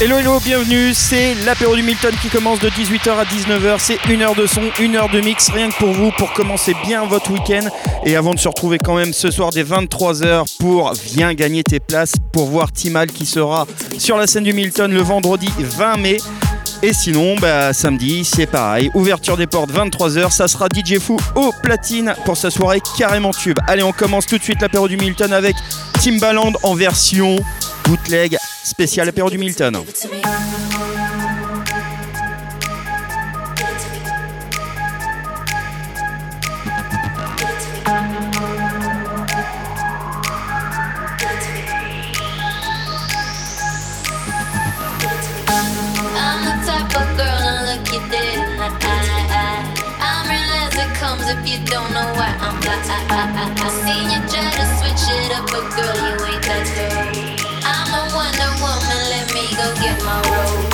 Hello, hello, bienvenue. C'est l'apéro du Milton qui commence de 18h à 19h. C'est une heure de son, une heure de mix, rien que pour vous, pour commencer bien votre week-end. Et avant de se retrouver quand même ce soir dès 23h pour Viens gagner tes places pour voir Timal qui sera sur la scène du Milton le vendredi 20 mai. Et sinon, bah, samedi, c'est pareil. Ouverture des portes 23h, ça sera DJ Fou au platine pour sa soirée carrément tube. Allez, on commence tout de suite l'apéro du Milton avec Timbaland en version bootleg spécial apéro du Milton. if you don't know why I'm black. I, I, I, I seen you try to switch it up, but girl, you ain't that girl. go get my rose.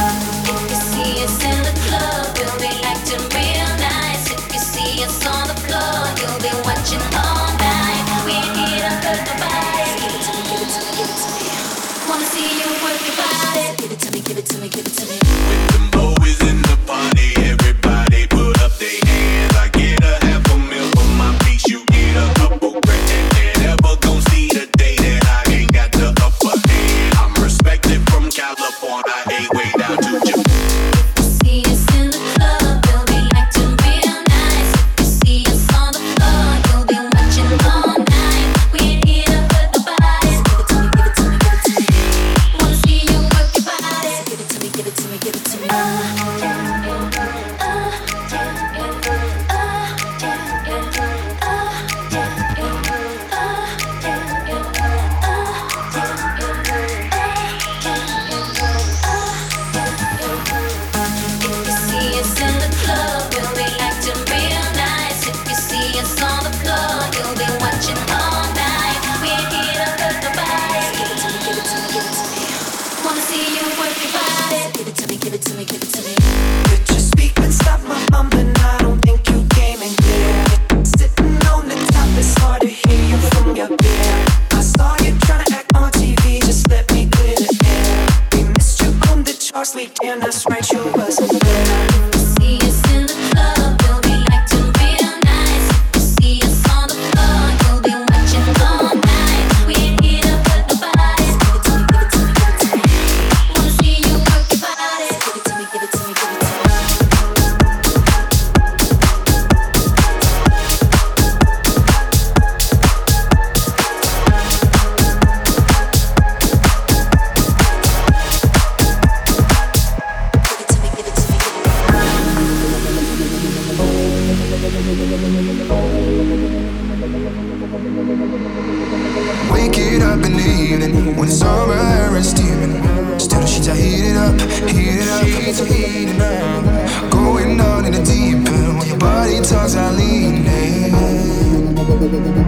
times I lean in.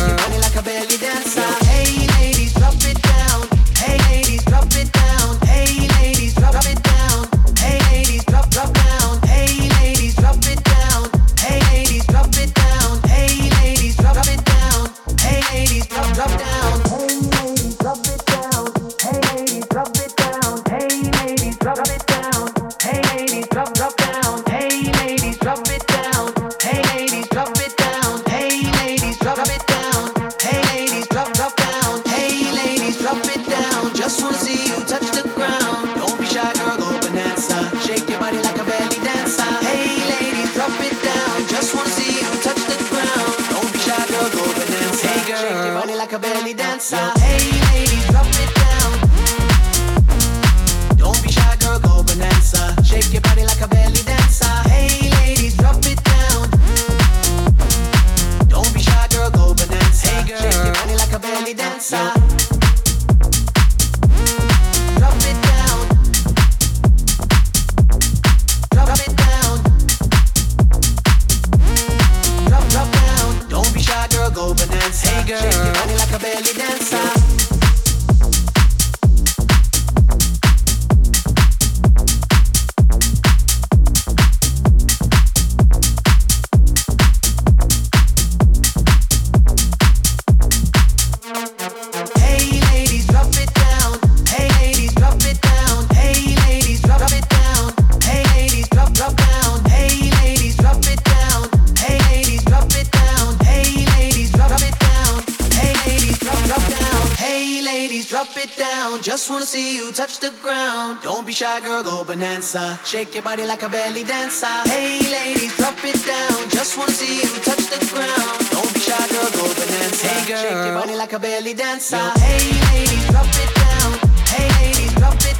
Body like a belly dancer. Shake your body like a belly dancer. Hey ladies, drop it down. Just wanna see you touch the ground. Don't be shy, girl, go bonanza. Hey girl, shake your body like a belly dancer. Hey ladies, drop it down. Hey ladies, drop it.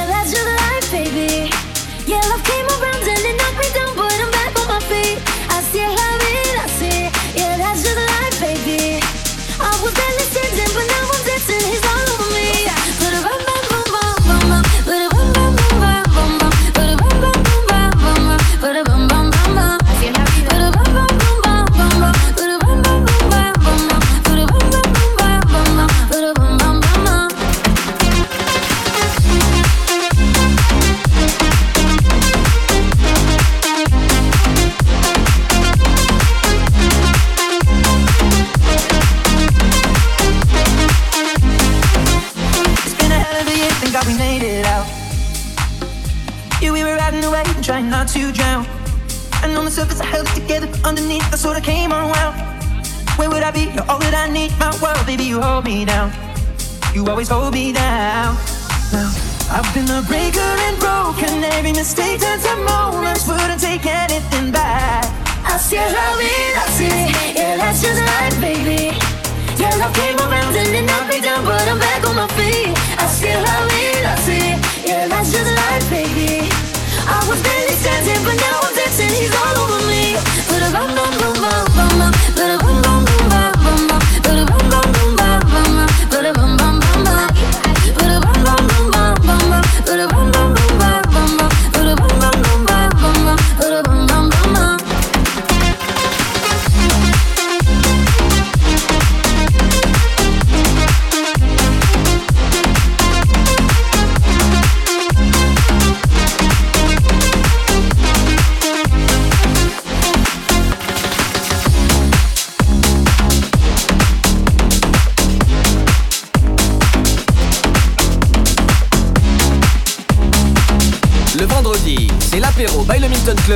that's just always hold me down. Now, I've been a breaker and broken. Every mistake turns to moments, wouldn't take anything back. Así es la vida, sí. Yeah, that's just life, baby. Yeah, love came around and it knocked me down, but I'm back on my feet. Así es la vida, sí. Yeah, that's just life, baby. I was barely standing, but now I'm dancing. He's all over me. Ba-da-bum, bum, bum, bum, bum, bum. Ba-da-bum, bum, bum, bum, bum,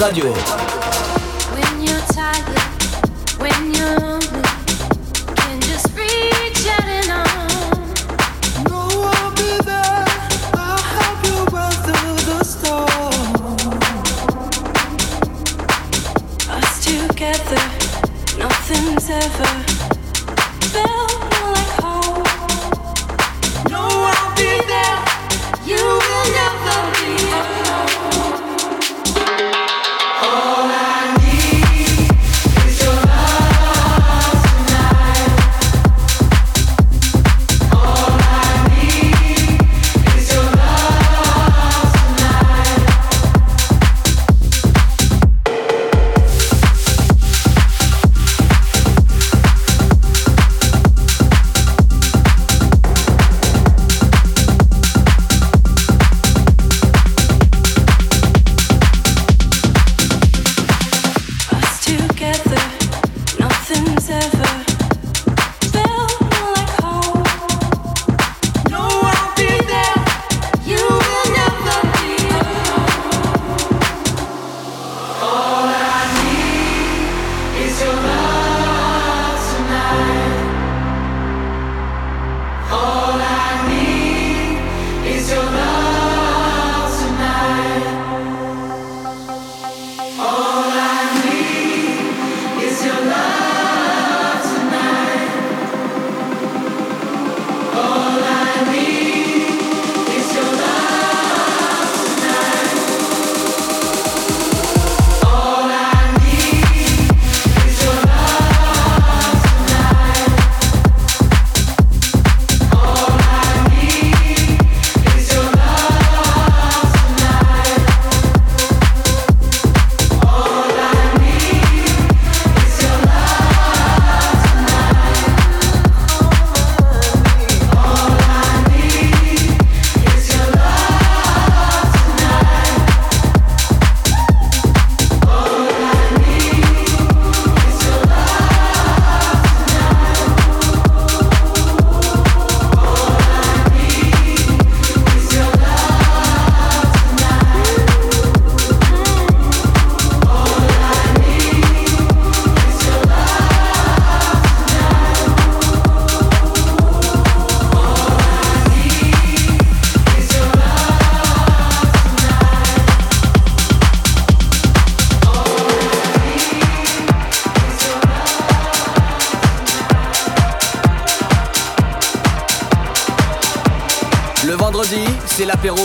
Radio.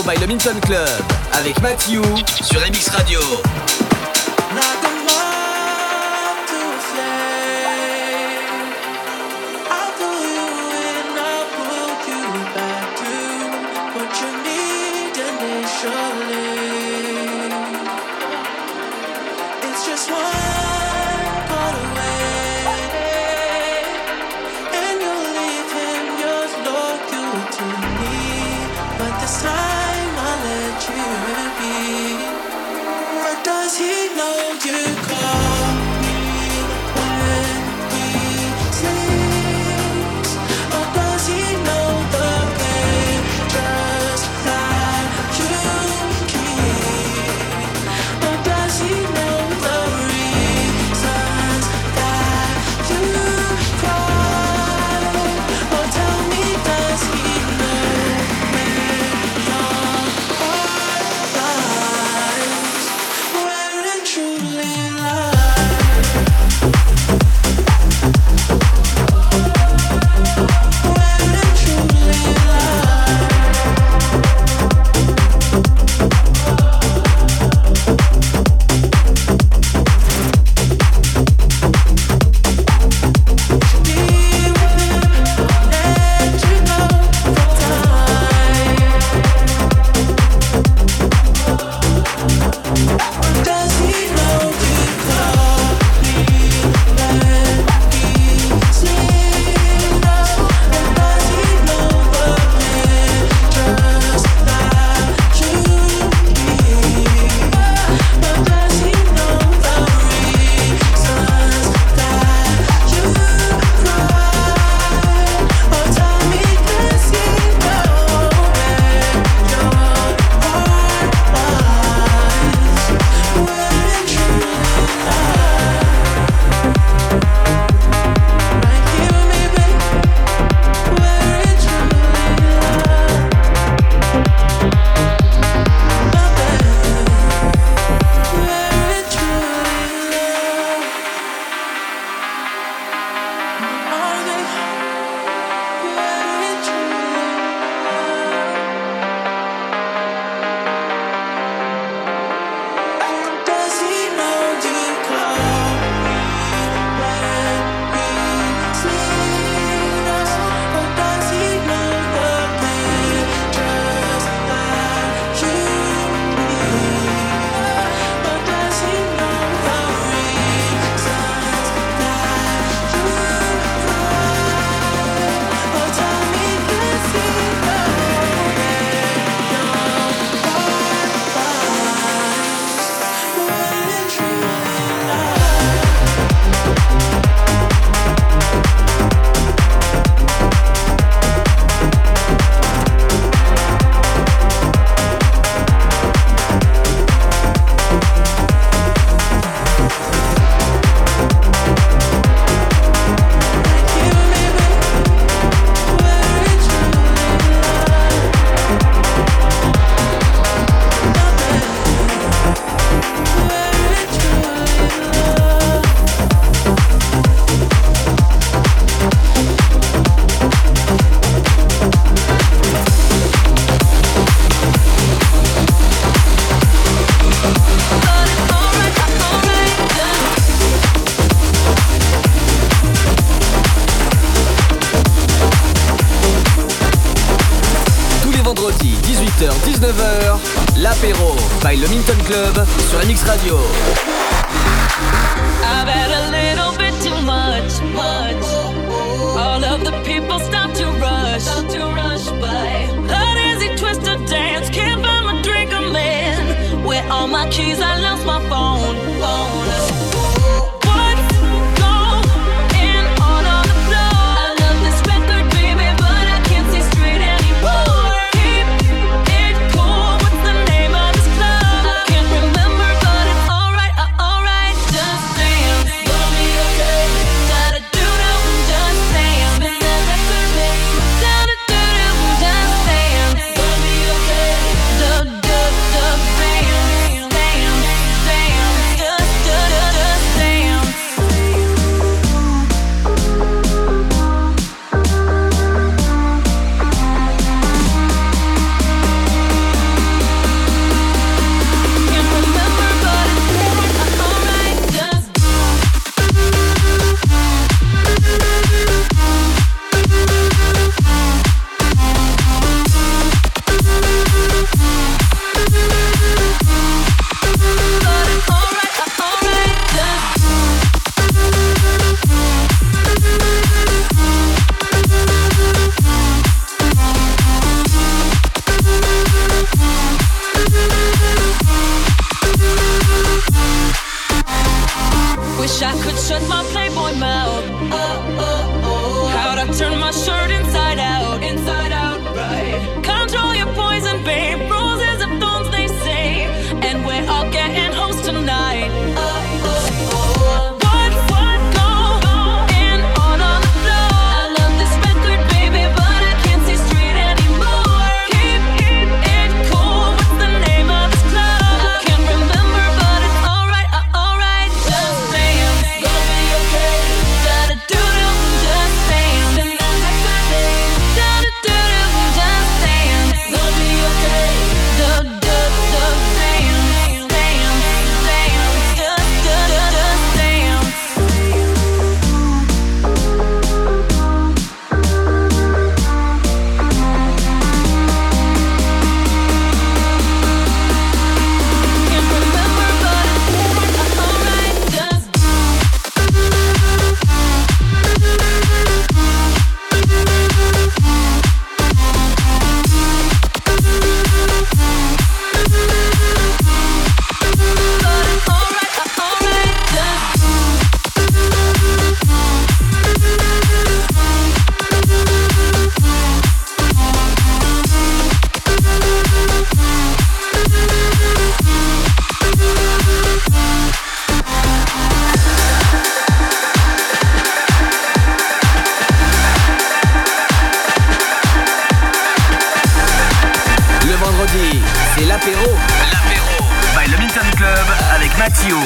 by le Minton Club avec Matthew sur MX Radio. Avec Mathieu.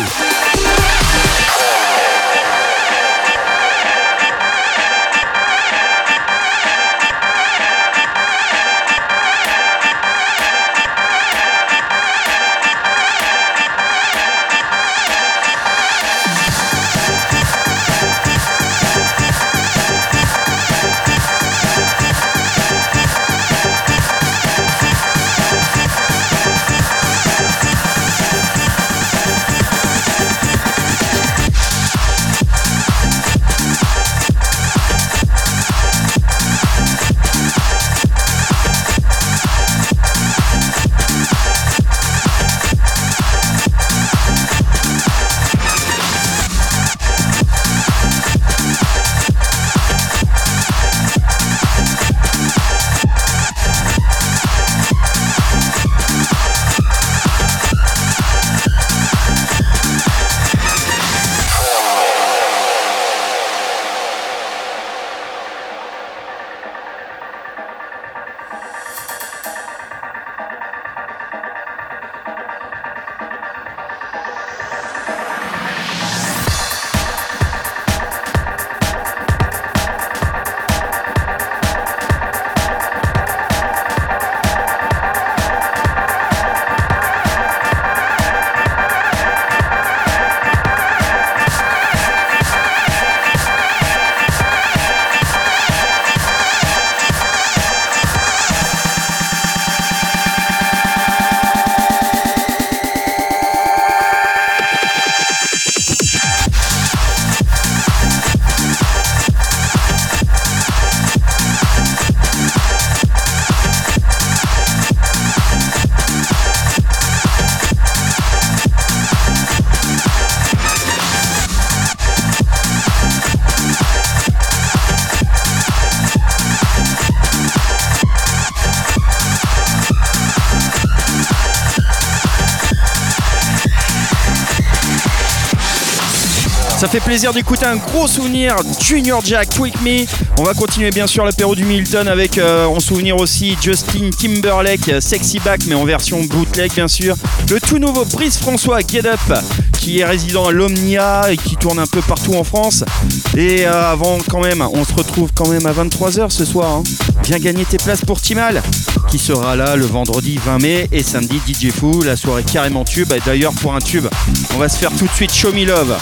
fait plaisir d'écouter un gros souvenir Junior Jack Tweak Me. On va continuer bien sûr l'apéro du Milton avec euh, en souvenir aussi Justin Timberlake euh, Sexy Back mais en version bootleg bien sûr. Le tout nouveau Brice François Get Up qui est résident à l'Omnia et qui tourne un peu partout en France. Et euh, avant quand même, on se retrouve quand même à 23h ce soir. Hein. Viens gagner tes places pour Timal sera là le vendredi 20 mai et samedi DJ Fou, la soirée carrément tube. Et d'ailleurs, pour un tube, on va se faire tout de suite Show Me Love.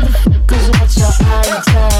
motherfuckers watch your eye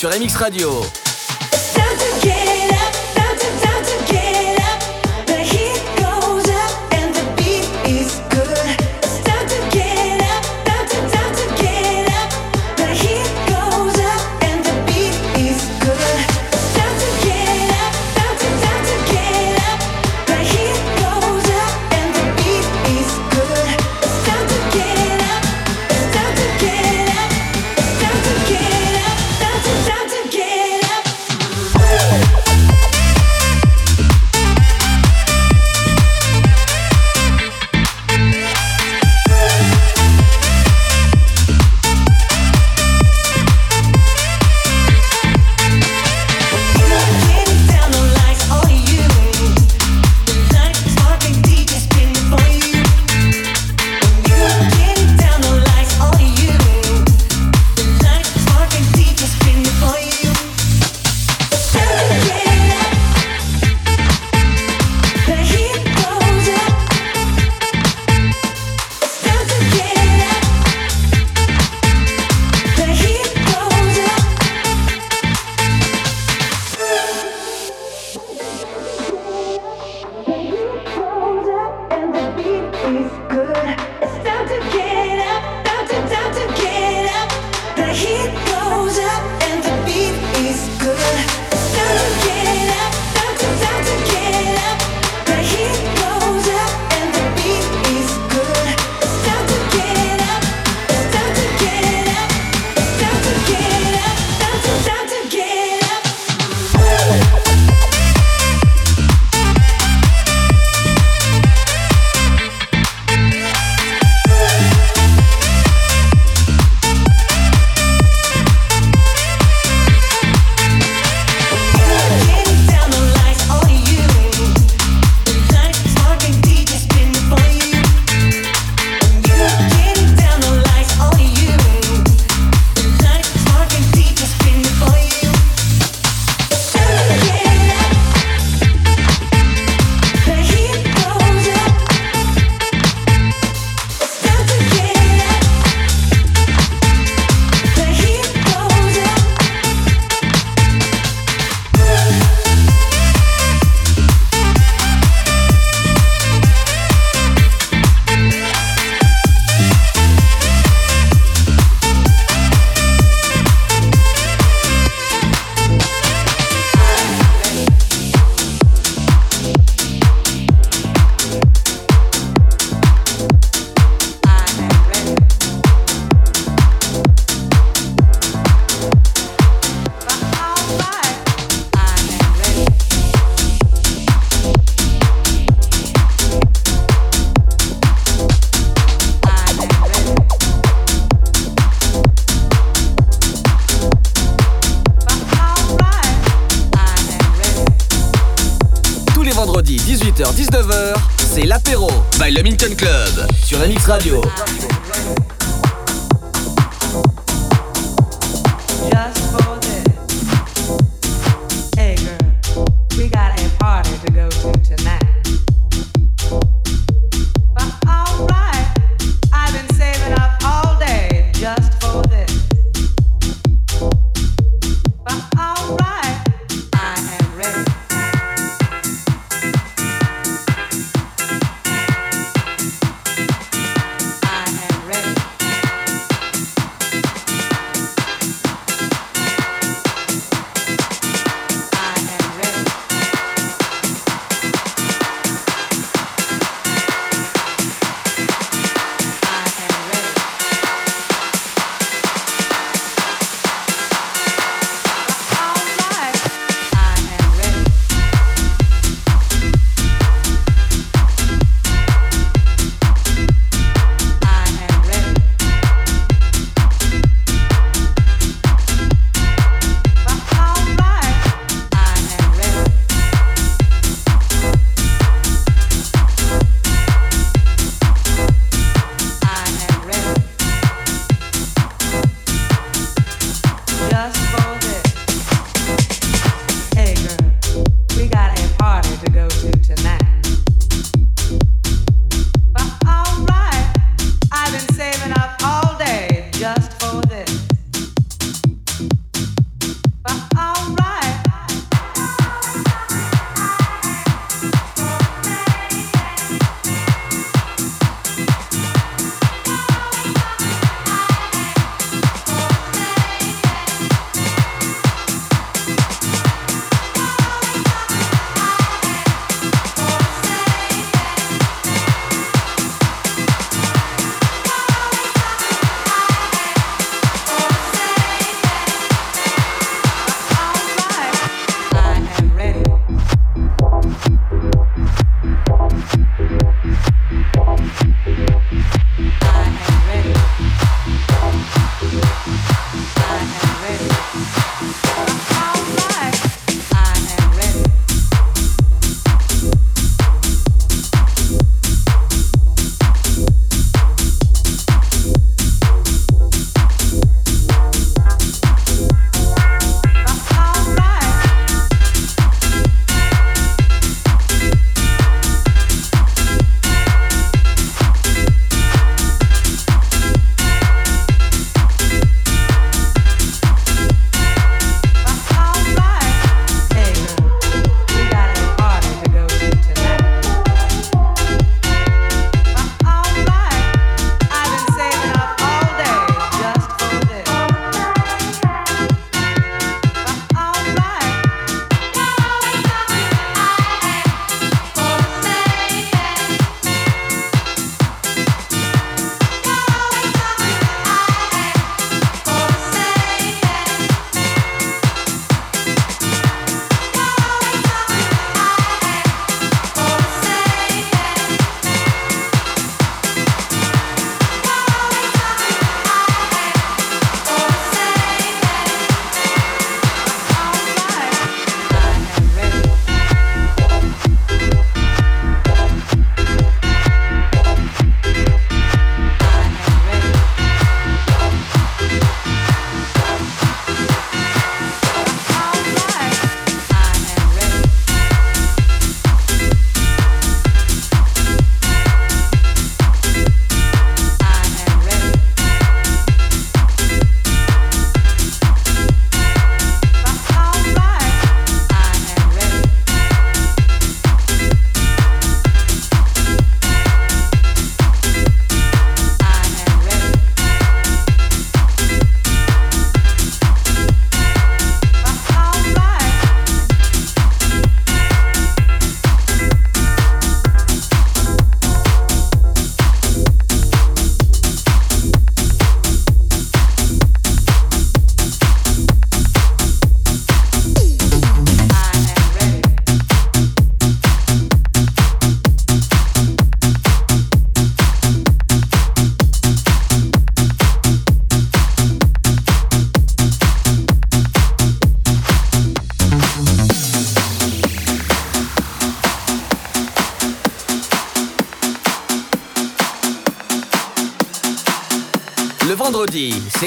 sur MX Radio.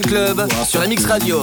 Club sur MX Radio.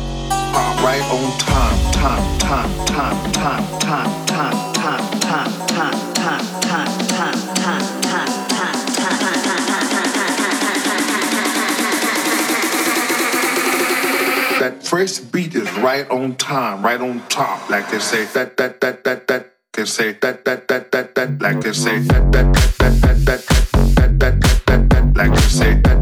right on time, time, time, time, time, time, time, time, time, time, time, time, time, time, time, That first beat is right on time, right on top, like they say that that that that that. They say that that that that that, like they say that that that that that that that that that like they say that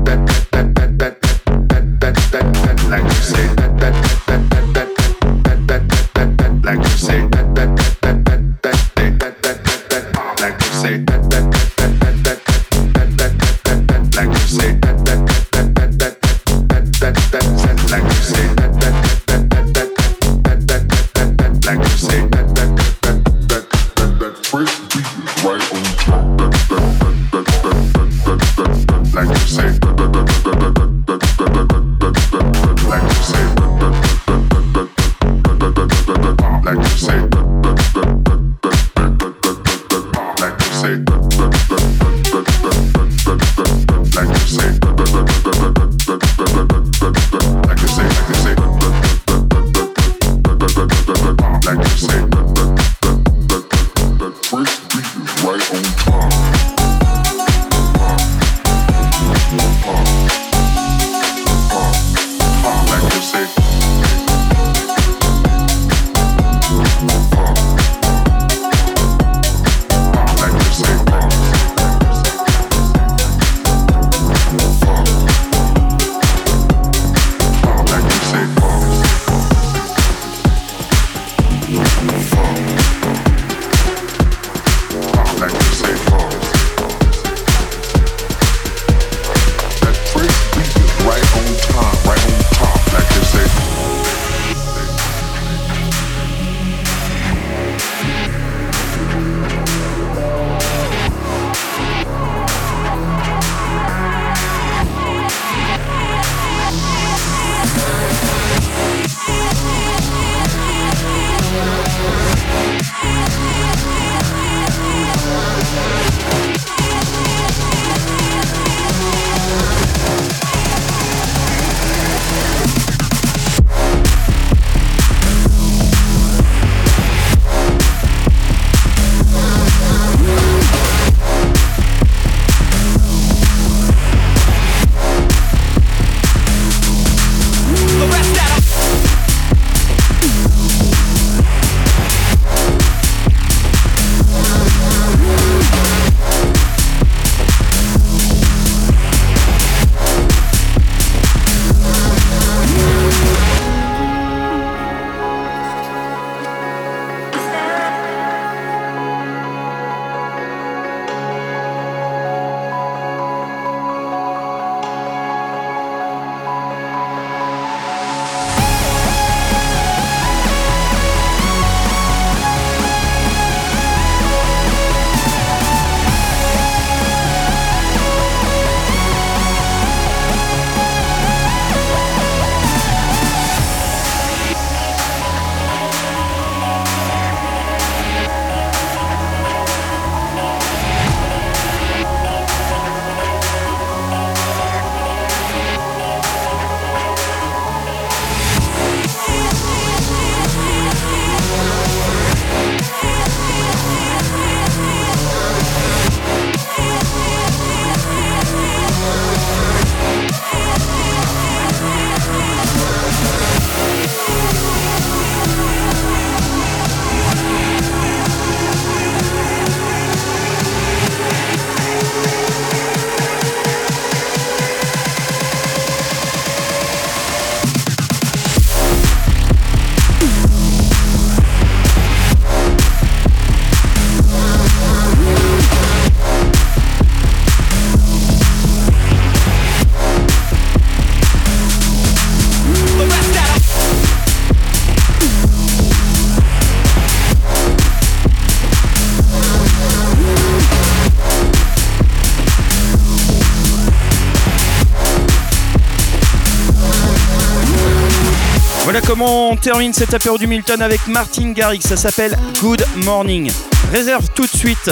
on termine cet apéro du Milton avec Martin Garrix. Ça s'appelle Good Morning. Réserve tout de suite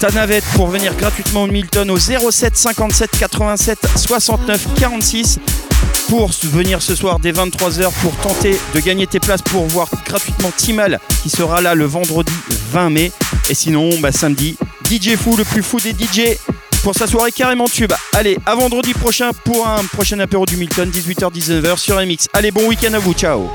ta navette pour venir gratuitement au Milton au 07 57 87 69 46 pour venir ce soir dès 23h pour tenter de gagner tes places pour voir gratuitement Timal qui sera là le vendredi 20 mai. Et sinon, bah, samedi, DJ Fou, le plus fou des DJ pour sa soirée carrément tube. Allez, à vendredi prochain pour un prochain apéro du Milton, 18h-19h sur MX. Allez, bon week-end à vous, ciao